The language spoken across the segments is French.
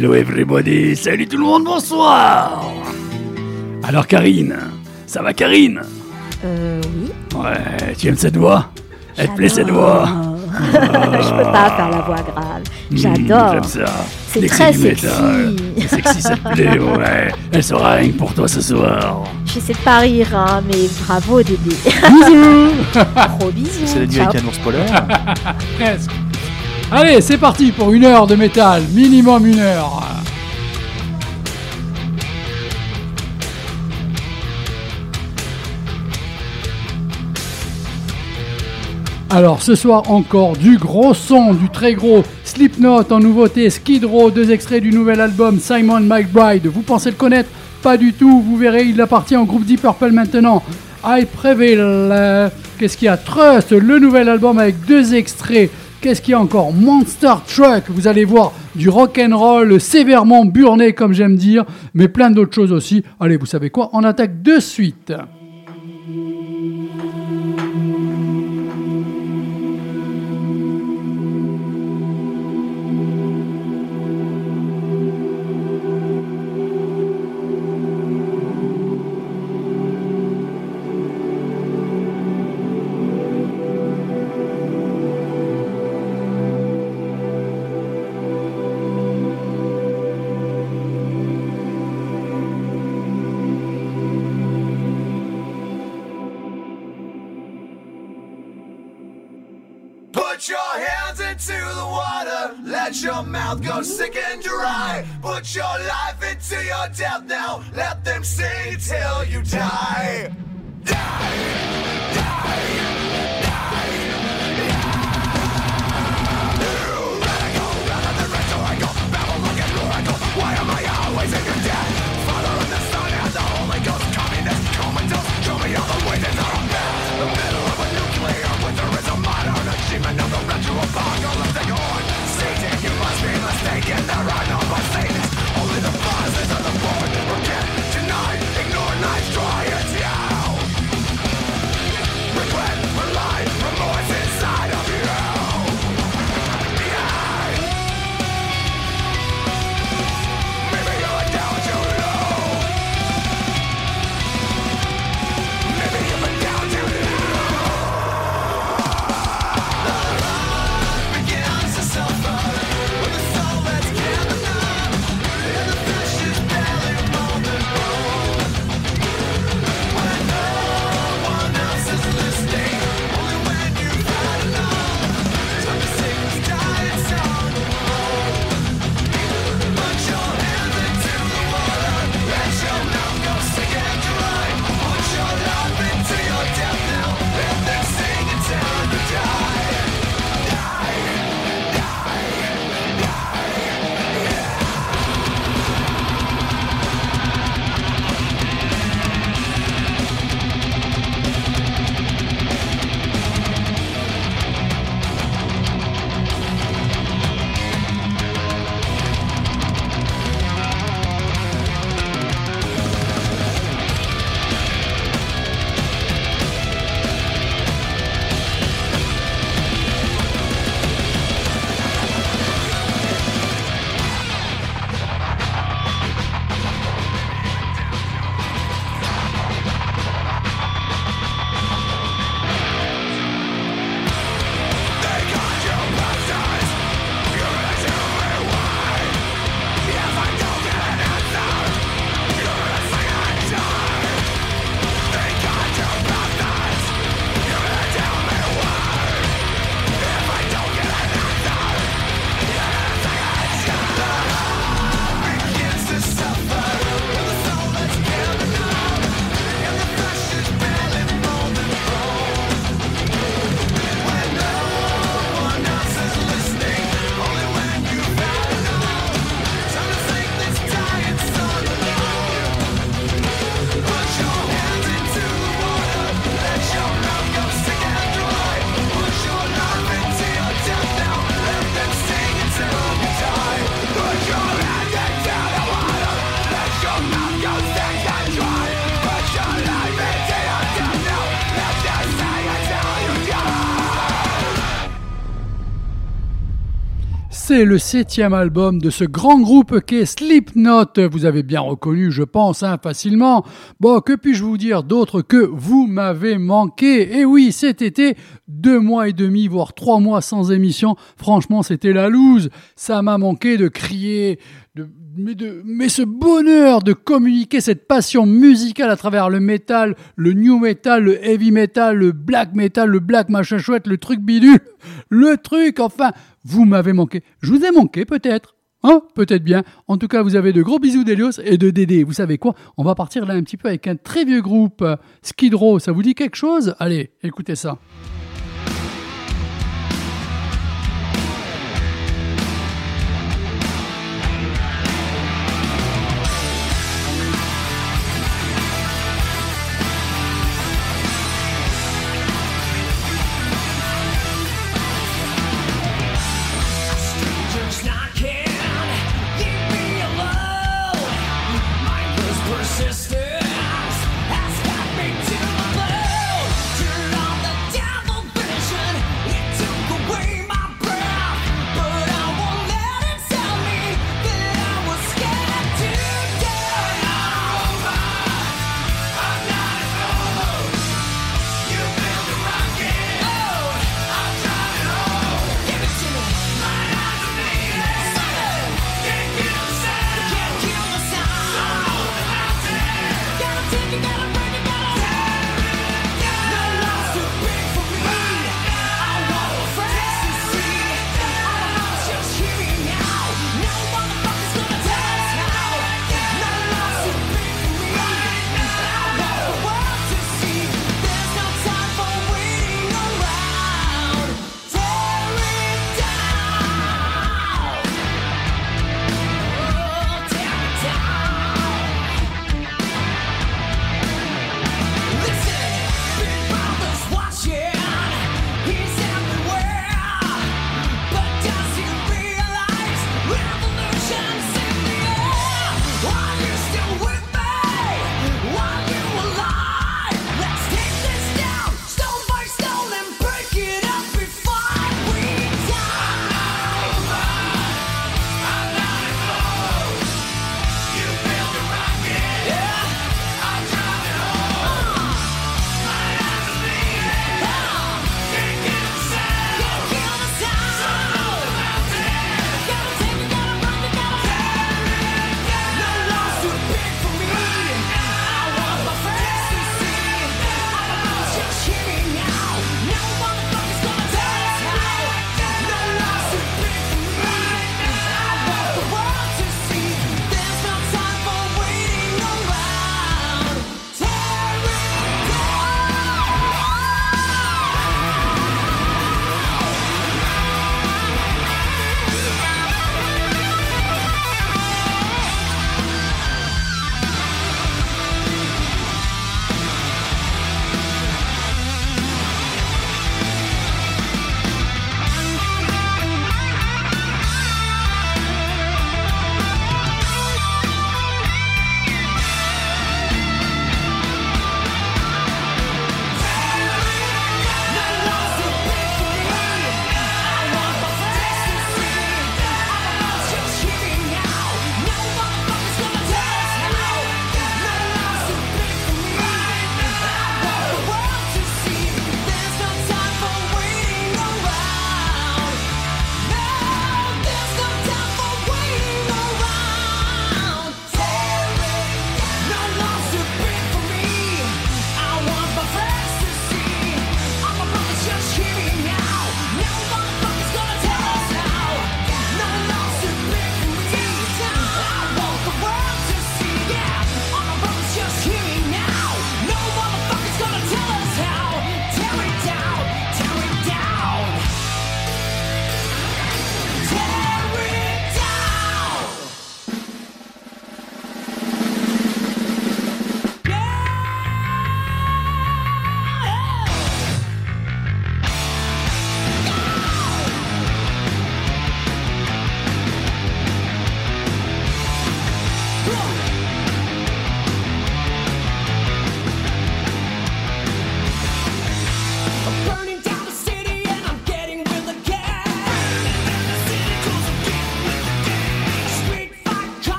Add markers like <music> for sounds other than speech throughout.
Hello everybody, salut tout le monde, bonsoir Alors Karine, ça va Karine? Euh, oui. Ouais, tu aimes cette voix? Elle te plaît cette voix? <laughs> Je peux pas faire la voix grave. J'adore. Mmh, J'aime ça. C'est très sexy. c'est sexy, ça te plaît, <laughs> ouais. Elle sera rien que pour toi ce soir. J'essaie de pas rire, hein, mais bravo Dédé. Bisous <laughs> Gros bisous. C'est la nuit avec un ours polaire. Presque. Allez, c'est parti pour une heure de métal, minimum une heure. Alors ce soir encore du gros son, du très gros Slipknot en nouveauté, Skid Row, deux extraits du nouvel album Simon McBride. Vous pensez le connaître? Pas du tout, vous verrez, il appartient au groupe Deep Purple maintenant. I Prevail, qu'est-ce qu'il y a? Trust, le nouvel album avec deux extraits. Qu'est-ce qu'il y a encore Monster Truck, vous allez voir du rock and roll sévèrement burné comme j'aime dire, mais plein d'autres choses aussi. Allez, vous savez quoi On attaque de suite. dry. Put your life into your death now. Let them sing till you die. Die! Die! Why am I always in your debt? Father and the Son and the Holy Ghost Communist, comatose, show me all the way to C'est le septième album de ce grand groupe qu'est Slipknot. Vous avez bien reconnu, je pense, hein, facilement. Bon, que puis-je vous dire d'autre que vous m'avez manqué? Et oui, cet été, deux mois et demi, voire trois mois sans émission, franchement, c'était la loose. Ça m'a manqué de crier, mais, de, mais ce bonheur de communiquer cette passion musicale à travers le métal, le new metal, le heavy metal, le black metal, le black machin chouette, le truc bidule, le truc, enfin, vous m'avez manqué. Je vous ai manqué peut-être. Hein Peut-être bien. En tout cas, vous avez de gros bisous d'Elios et de Dédé. Vous savez quoi? On va partir là un petit peu avec un très vieux groupe, Skid Row. Ça vous dit quelque chose? Allez, écoutez ça.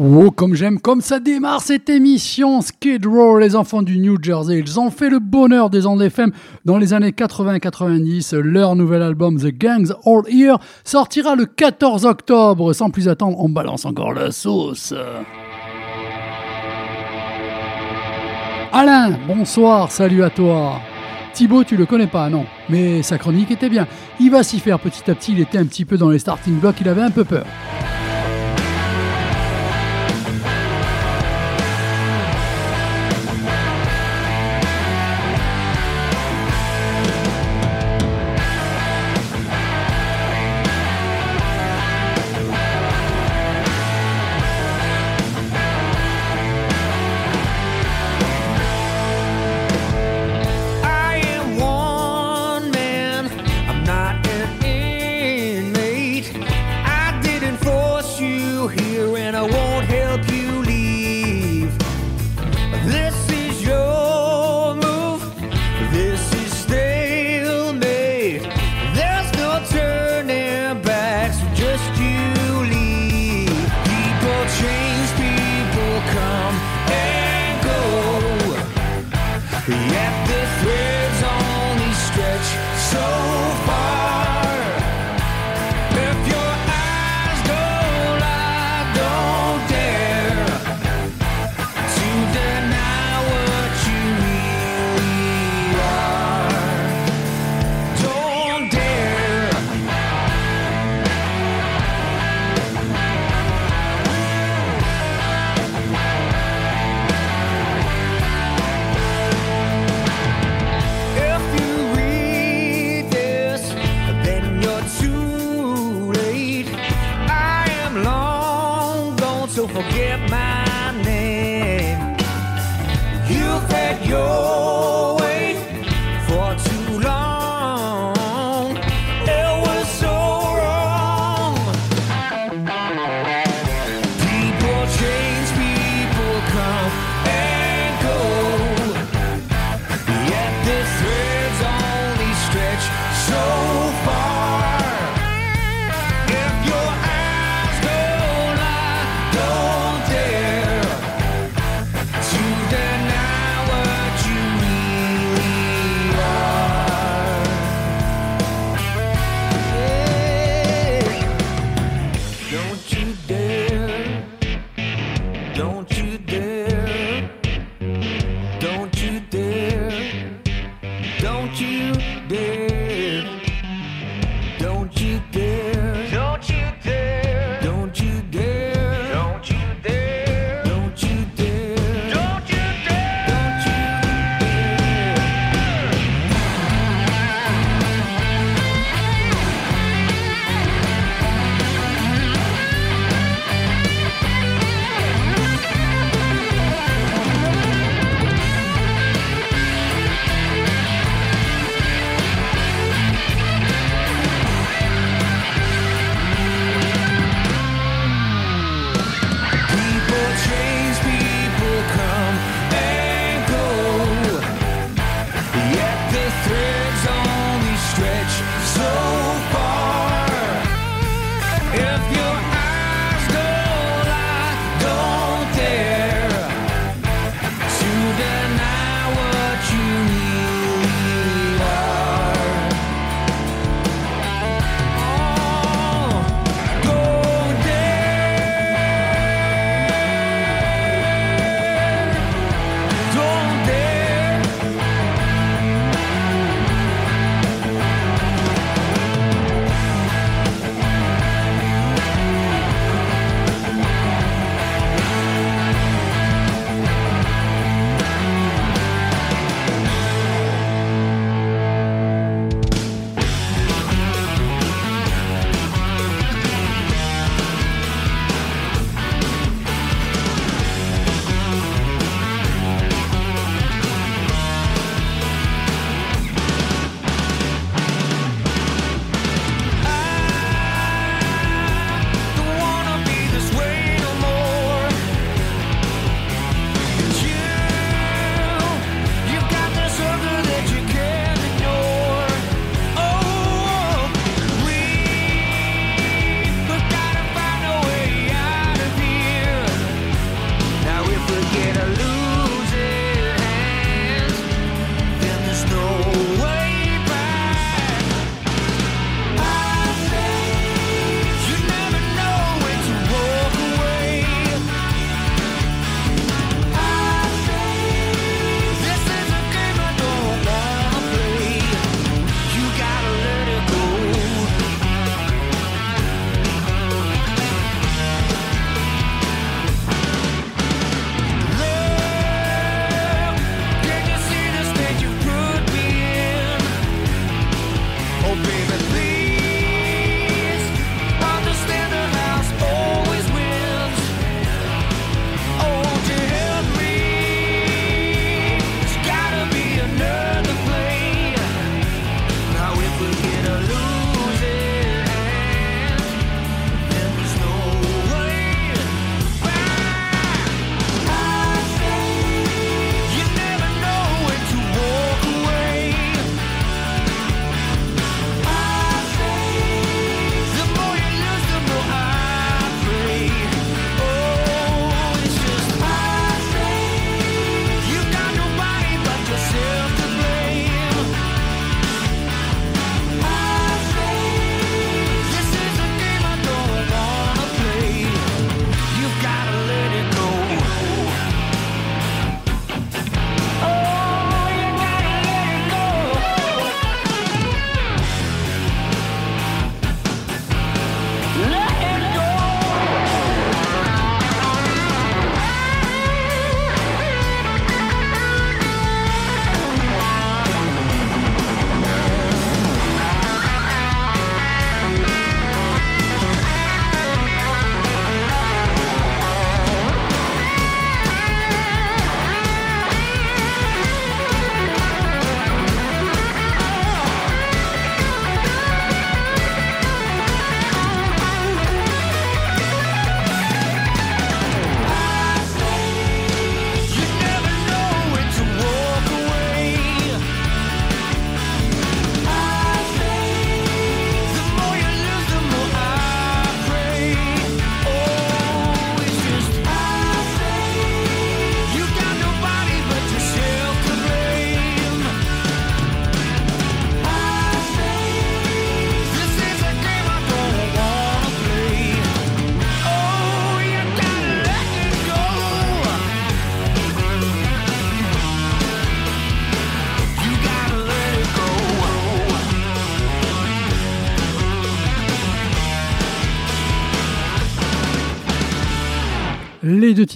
Oh, comme j'aime, comme ça démarre cette émission Skid Row, les enfants du New Jersey. Ils ont fait le bonheur des ondes FM dans les années 80-90. Leur nouvel album The Gangs All Here sortira le 14 octobre. Sans plus attendre, on balance encore la sauce. Alain, bonsoir, salut à toi. Thibaut, tu le connais pas, non, mais sa chronique était bien. Il va s'y faire petit à petit, il était un petit peu dans les starting blocks, il avait un peu peur.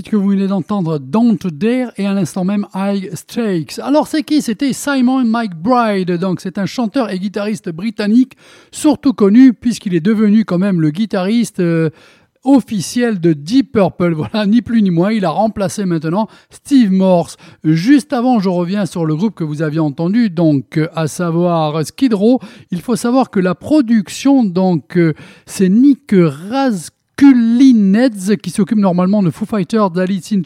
Que vous venez d'entendre, Don't Dare et à l'instant même High Stakes. Alors c'est qui? C'était Simon McBride, donc c'est un chanteur et guitariste britannique, surtout connu puisqu'il est devenu quand même le guitariste euh, officiel de Deep Purple. <laughs> Voilà, ni plus ni moins, il a remplacé maintenant Steve Morse. Juste avant, je reviens sur le groupe que vous aviez entendu, donc euh, à savoir Skid Row. Il faut savoir que la production, donc, euh, c'est Nick Raz Neds qui s'occupe normalement de Foo Fighters, d'Alice in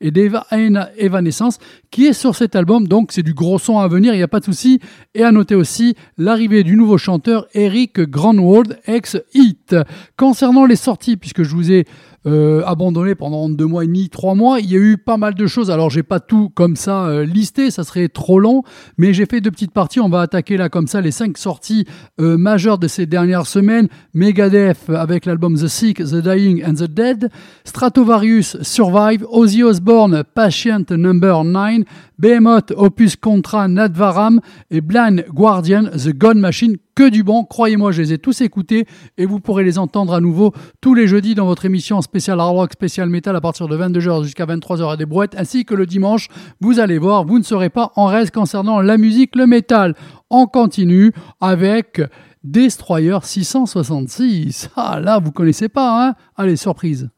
et d'Evanescence, qui est sur cet album. Donc c'est du gros son à venir, il n'y a pas de souci. Et à noter aussi l'arrivée du nouveau chanteur Eric Grandwald, ex-Hit. Concernant les sorties, puisque je vous ai euh, abandonné pendant deux mois et demi, trois mois. Il y a eu pas mal de choses. Alors j'ai pas tout comme ça euh, listé, ça serait trop long, mais j'ai fait deux petites parties. On va attaquer là comme ça les cinq sorties euh, majeures de ces dernières semaines. Megadeth avec l'album The Sick, The Dying and the Dead, Stratovarius Survive, Ozzy Osbourne Patient Number 9, Behemoth Opus Contra Nadvaram et Blind Guardian The Gun Machine que du bon. Croyez-moi, je les ai tous écoutés et vous pourrez les entendre à nouveau tous les jeudis dans votre émission spéciale hard rock, spéciale metal à partir de 22h jusqu'à 23h à des brouettes, ainsi que le dimanche. Vous allez voir, vous ne serez pas en reste concernant la musique, le métal. On continue avec Destroyer 666. Ah là, vous connaissez pas, hein? Allez, surprise.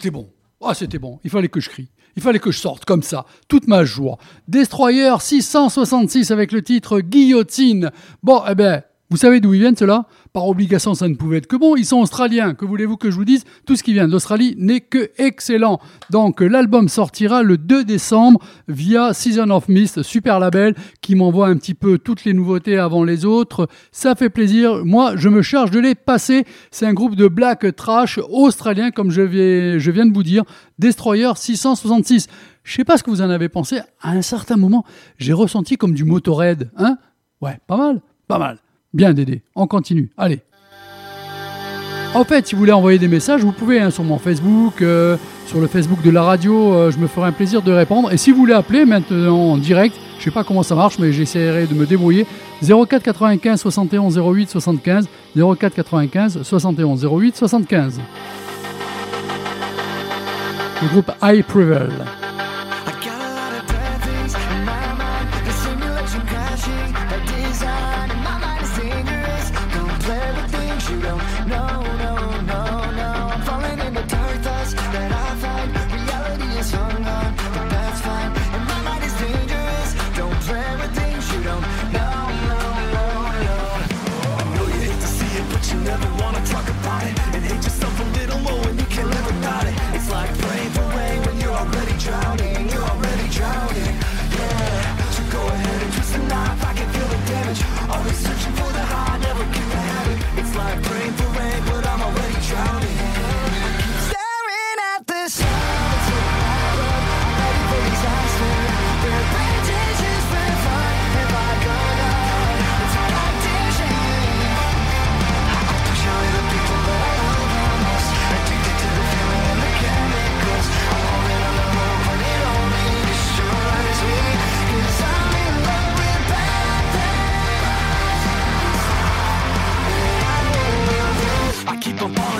c'était bon. Ah, c'était bon. Il fallait que je crie. Il fallait que je sorte comme ça, toute ma joie. Destroyer 666 avec le titre Guillotine. Bon, eh ben, vous savez d'où ils viennent ceux-là? Par obligation, ça ne pouvait être que bon. Ils sont australiens. Que voulez-vous que je vous dise? Tout ce qui vient d'Australie n'est que excellent. Donc l'album sortira le 2 décembre via Season of Mist, super label, qui m'envoie un petit peu toutes les nouveautés avant les autres. Ça fait plaisir. Moi, je me charge de les passer. C'est un groupe de black trash australien, comme je, viens de vous dire. Destroyer 666. Je sais pas ce que vous en avez pensé. À un certain moment, j'ai ressenti comme du Motorhead. Hein? Ouais, pas mal. Pas mal. Bien Dédé, on continue, allez. En fait, si vous voulez envoyer des messages, vous pouvez hein, sur mon Facebook, euh, sur le Facebook de la radio, euh, je me ferai un plaisir de répondre. Et si vous voulez appeler maintenant en direct, je ne sais pas comment ça marche, mais j'essaierai de me débrouiller. 04 95 71 08 75, 04 95 71 08 75. Le groupe I keep on falling.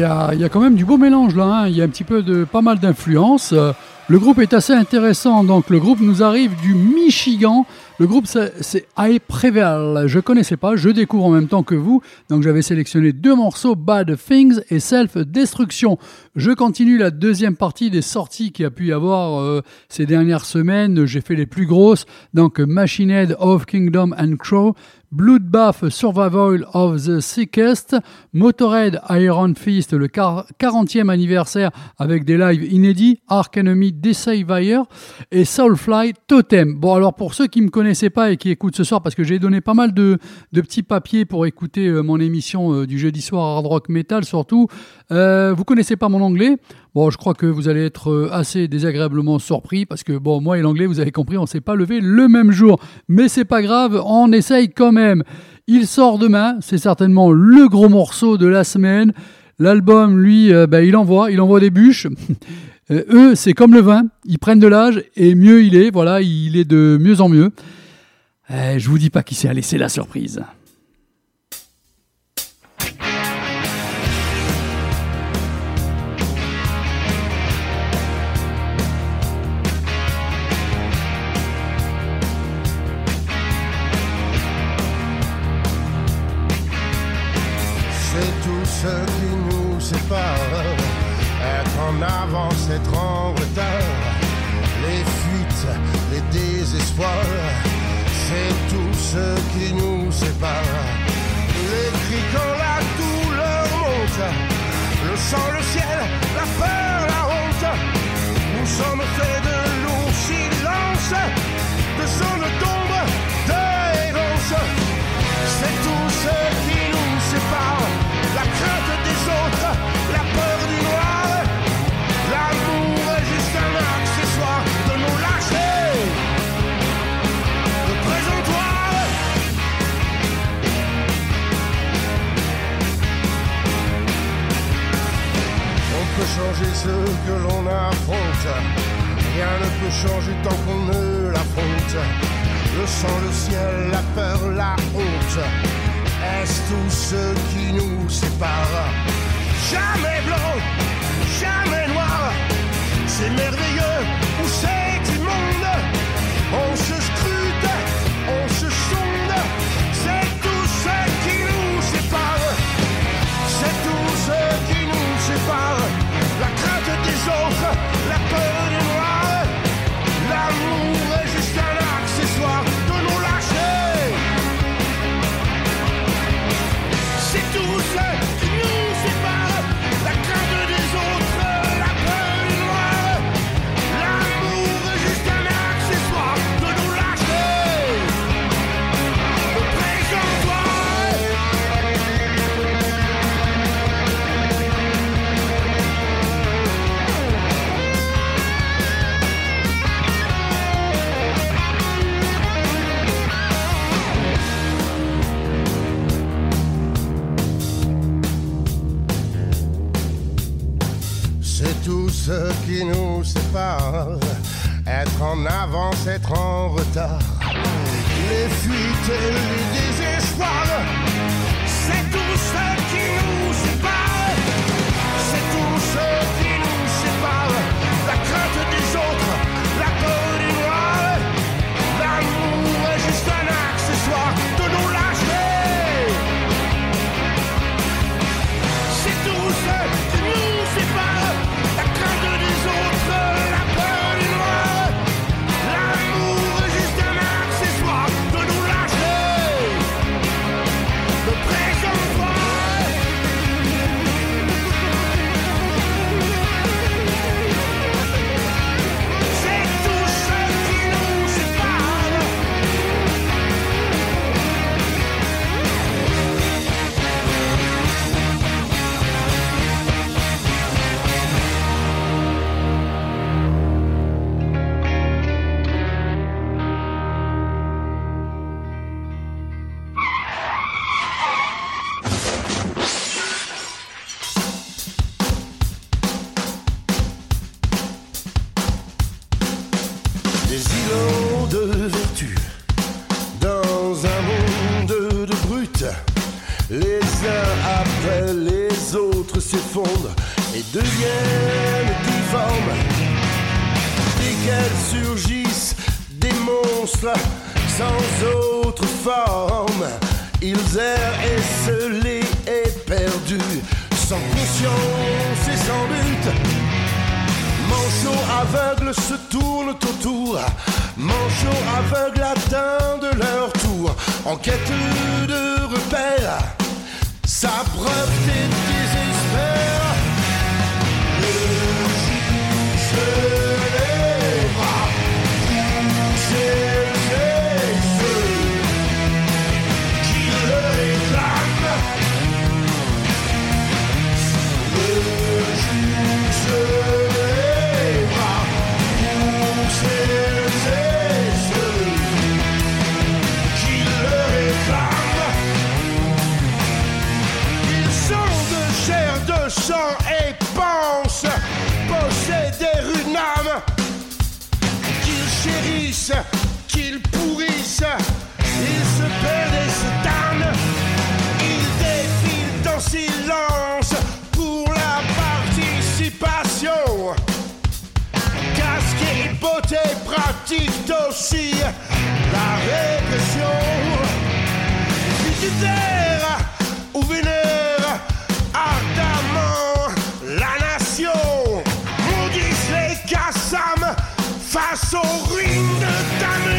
Y a quand même du beau mélange là, hein. il y a un petit peu de pas mal d'influences. Euh, Le groupe est assez intéressant, donc le groupe nous arrive du Michigan. Le groupe c'est I Prevail. Je connaissais pas, je découvre en même temps que vous, donc j'avais sélectionné deux morceaux, Bad Things et Self Destruction. Je continue la deuxième partie des sorties qu'il y a pu y avoir euh, ces dernières semaines. J'ai fait les plus grosses, donc Machine Head of Kingdom and Crow. Bloodbath Survival of the Sickest, Motorhead Iron Fist, le quar- 40e anniversaire avec des lives inédits, Ark Enemy Deceiver et Soulfly Totem. Bon, alors pour ceux qui ne me connaissaient pas et qui écoutent ce soir, parce que j'ai donné pas mal de, de petits papiers pour écouter euh, mon émission euh, du jeudi soir Hard Rock Metal surtout, euh, vous connaissez pas mon anglais Bon, je crois que vous allez être euh, assez désagréablement surpris parce que, bon, moi et l'anglais, vous avez compris, on s'est pas levé le même jour. Mais c'est pas grave, on essaye quand même. Il sort demain, c'est certainement le gros morceau de la semaine. L'album, lui, euh, ben, il envoie, il envoie des bûches. <laughs> Euh, eux, c'est comme le vin, ils prennent de l'âge et mieux il est, voilà, il est de mieux en mieux. Euh, je vous dis pas qui c'est, allez, c'est la surprise. Rien ne peut changer tant qu'on ne l'affronte. Le sang, le ciel, la peur, la honte. Est-ce tout ce qui nous sépare? Jamais blanc, jamais noir. C'est merveilleux ou c'est immonde. On se Jupiter ou vénère ardemment la nation. Maudissent les Kassam face aux ruines de ta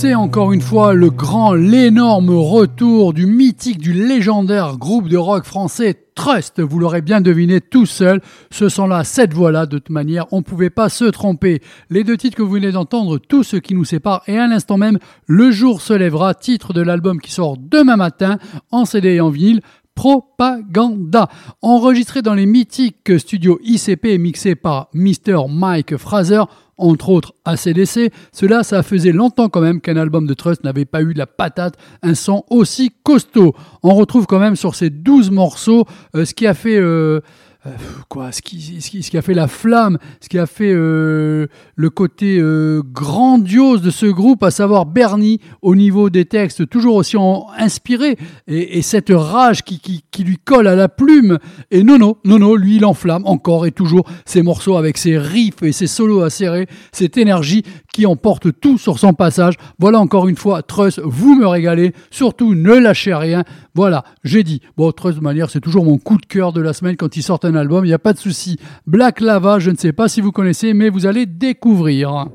C'est encore une fois le grand, l'énorme retour du mythique, du légendaire groupe de rock français Trust. Vous l'aurez bien deviné tout seul, ce sont là cette voix-là. De toute manière, on ne pouvait pas se tromper. Les deux titres que vous venez d'entendre, tout ce qui nous sépare, et à l'instant même, Le jour se lèvera, titre de l'album qui sort demain matin en CD et en vinyle. Propaganda, enregistré dans les mythiques studios ICP et mixé par Mr. Mike Fraser, entre autres ACDC. Cela, ça faisait longtemps quand même qu'un album de Trust n'avait pas eu de la patate, un son aussi costaud. On retrouve quand même sur ces 12 morceaux euh, ce qui a fait... euh, euh, quoi, ce qui, ce, qui, ce qui a fait la flamme, ce qui a fait euh, le côté euh, grandiose de ce groupe, à savoir Bernie au niveau des textes, toujours aussi en- inspiré, et, et cette rage qui, qui, qui lui colle à la plume. Et Nono, Nono, lui, il enflamme encore et toujours ces morceaux avec ses riffs et ses solos acérés, cette énergie emporte tout sur son passage. Voilà encore une fois, Trust, vous me régalez. Surtout, ne lâchez rien. Voilà, j'ai dit. Bon, Trust, de manière, c'est toujours mon coup de cœur de la semaine quand ils sortent un album. Il n'y a pas de souci. Black Lava, je ne sais pas si vous connaissez, mais vous allez découvrir.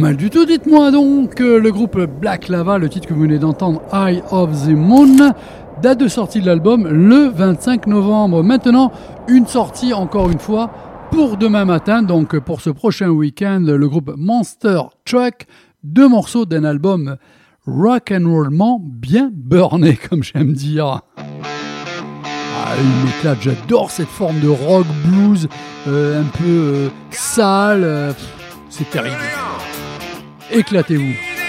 Mal du tout, dites-moi donc. euh, Le groupe Black Lava, le titre que vous venez d'entendre, Eye of the Moon, date de sortie de l'album le 25 novembre. Maintenant, une sortie encore une fois pour demain matin, donc pour ce prochain week-end, le groupe Monster Truck, deux morceaux d'un album rock and rollement bien burné, <laughs> comme j'aime dire. Ah, il m'éclate, j'adore cette forme de rock blues, euh, un peu euh, sale, c'est terrible. Éclatez-vous.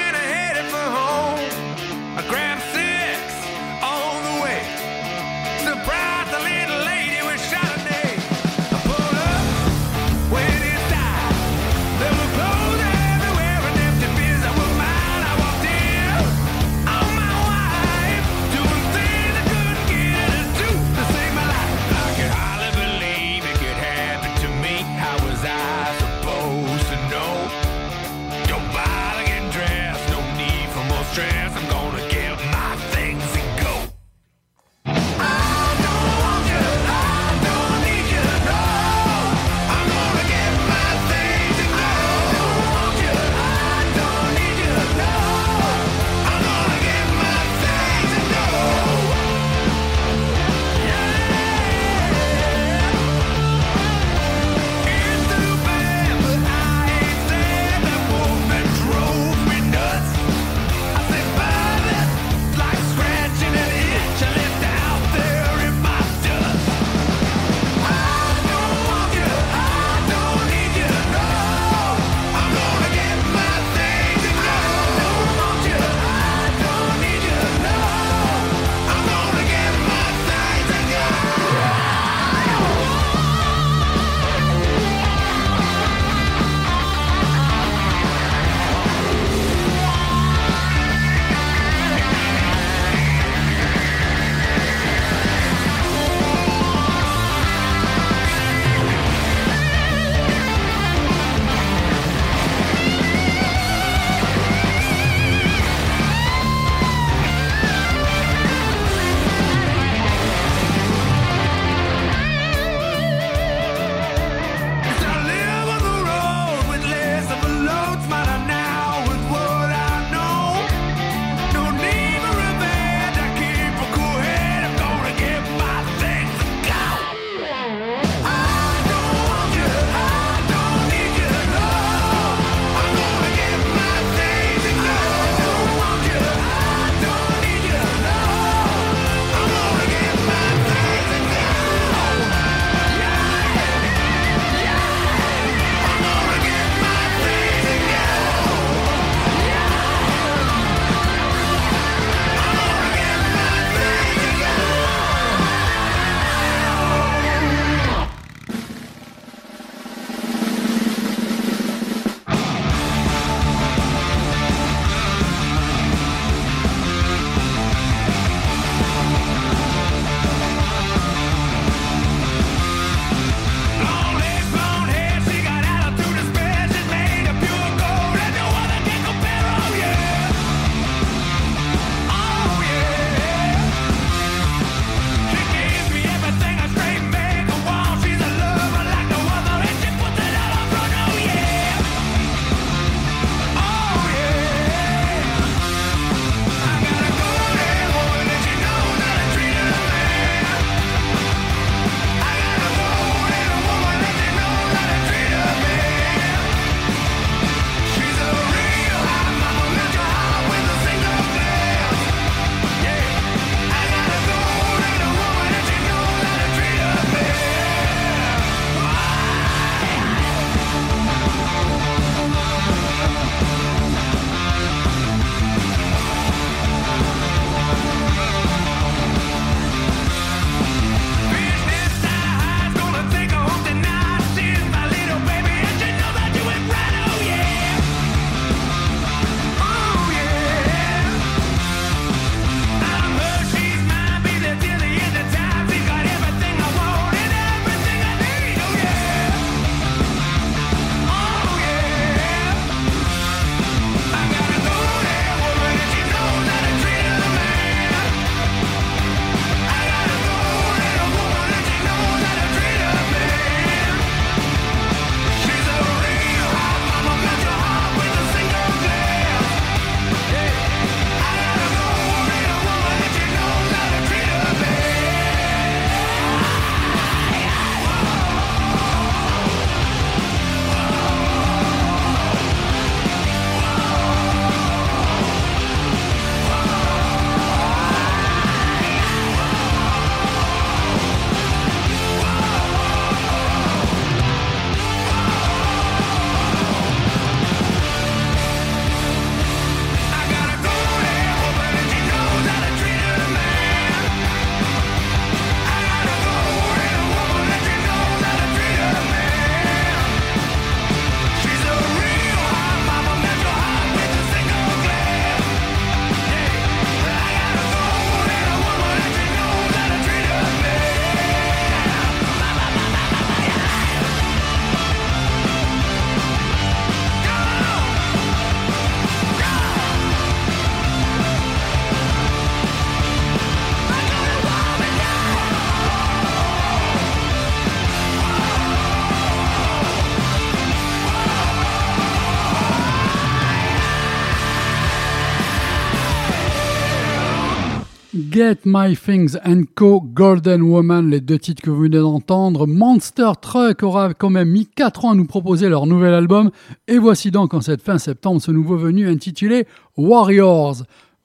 Get My Things and Co, Golden Woman, les deux titres que vous venez d'entendre. Monster Truck aura quand même mis 4 ans à nous proposer leur nouvel album. Et voici donc en cette fin septembre ce nouveau venu intitulé Warriors.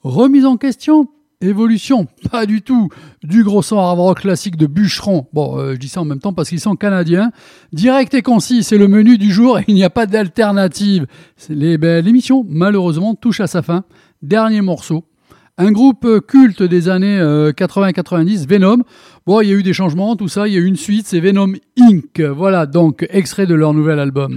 Remise en question Évolution, pas du tout. Du gros son hard rock classique de bûcheron. Bon, euh, je dis ça en même temps parce qu'ils sont canadiens. Direct et concis, c'est le menu du jour et <laughs> il n'y a pas d'alternative. Ben, L'émission, malheureusement, touche à sa fin. Dernier morceau. Un groupe euh, culte des années euh, 80-90, Venom. Bon, il y a eu des changements, tout ça. Il y a eu une suite, c'est Venom Inc. Voilà, donc, extrait de leur nouvel album.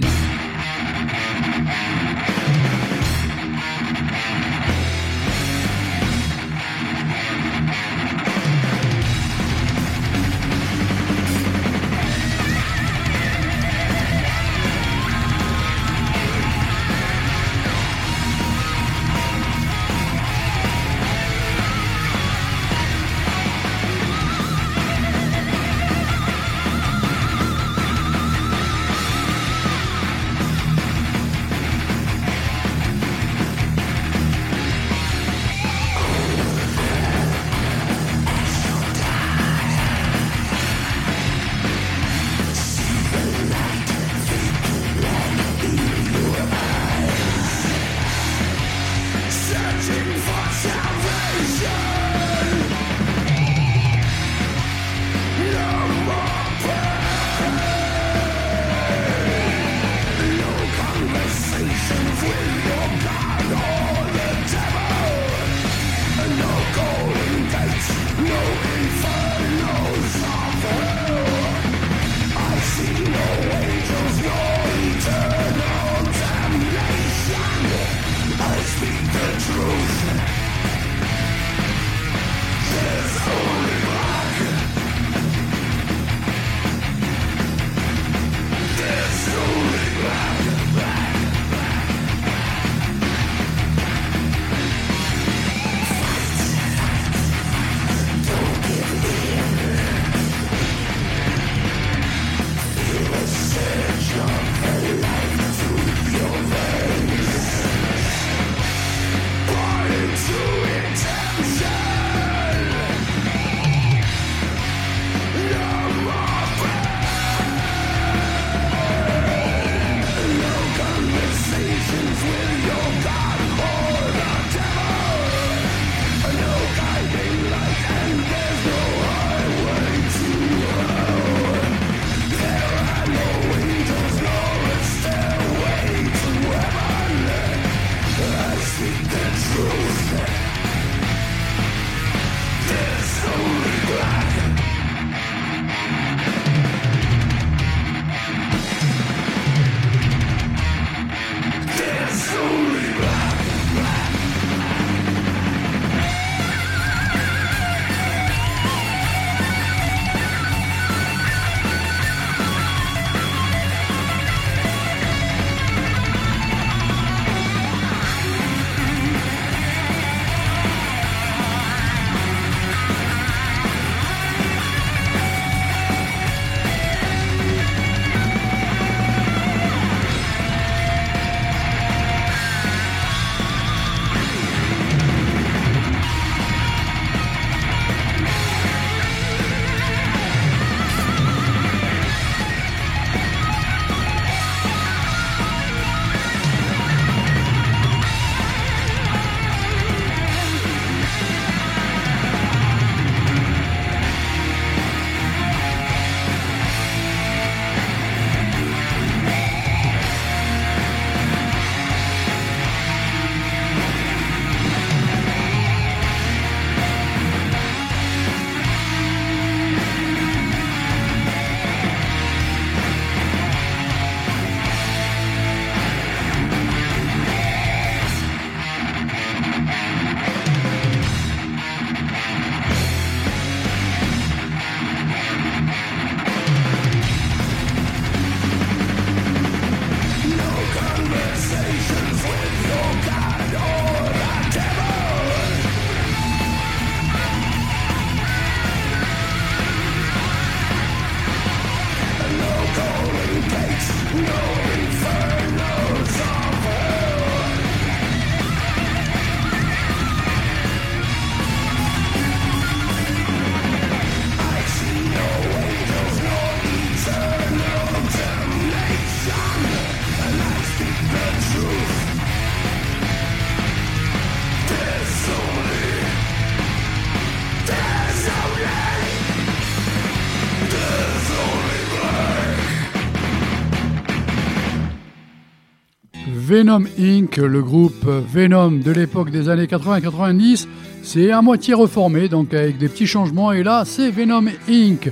Venom Inc., le groupe Venom de l'époque des années 80-90, c'est à moitié reformé, donc avec des petits changements, et là c'est Venom Inc.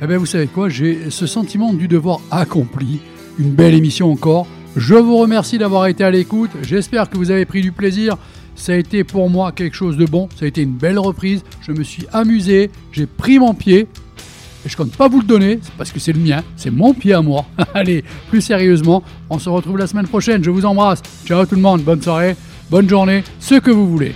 Eh bien vous savez quoi, j'ai ce sentiment du devoir accompli, une belle émission encore. Je vous remercie d'avoir été à l'écoute, j'espère que vous avez pris du plaisir. Ça a été pour moi quelque chose de bon, ça a été une belle reprise, je me suis amusé, j'ai pris mon pied, et je compte pas vous le donner, c'est parce que c'est le mien, c'est mon pied à moi. <laughs> Allez, plus sérieusement, on se retrouve la semaine prochaine. Je vous embrasse. Ciao tout le monde, bonne soirée, bonne journée, ce que vous voulez.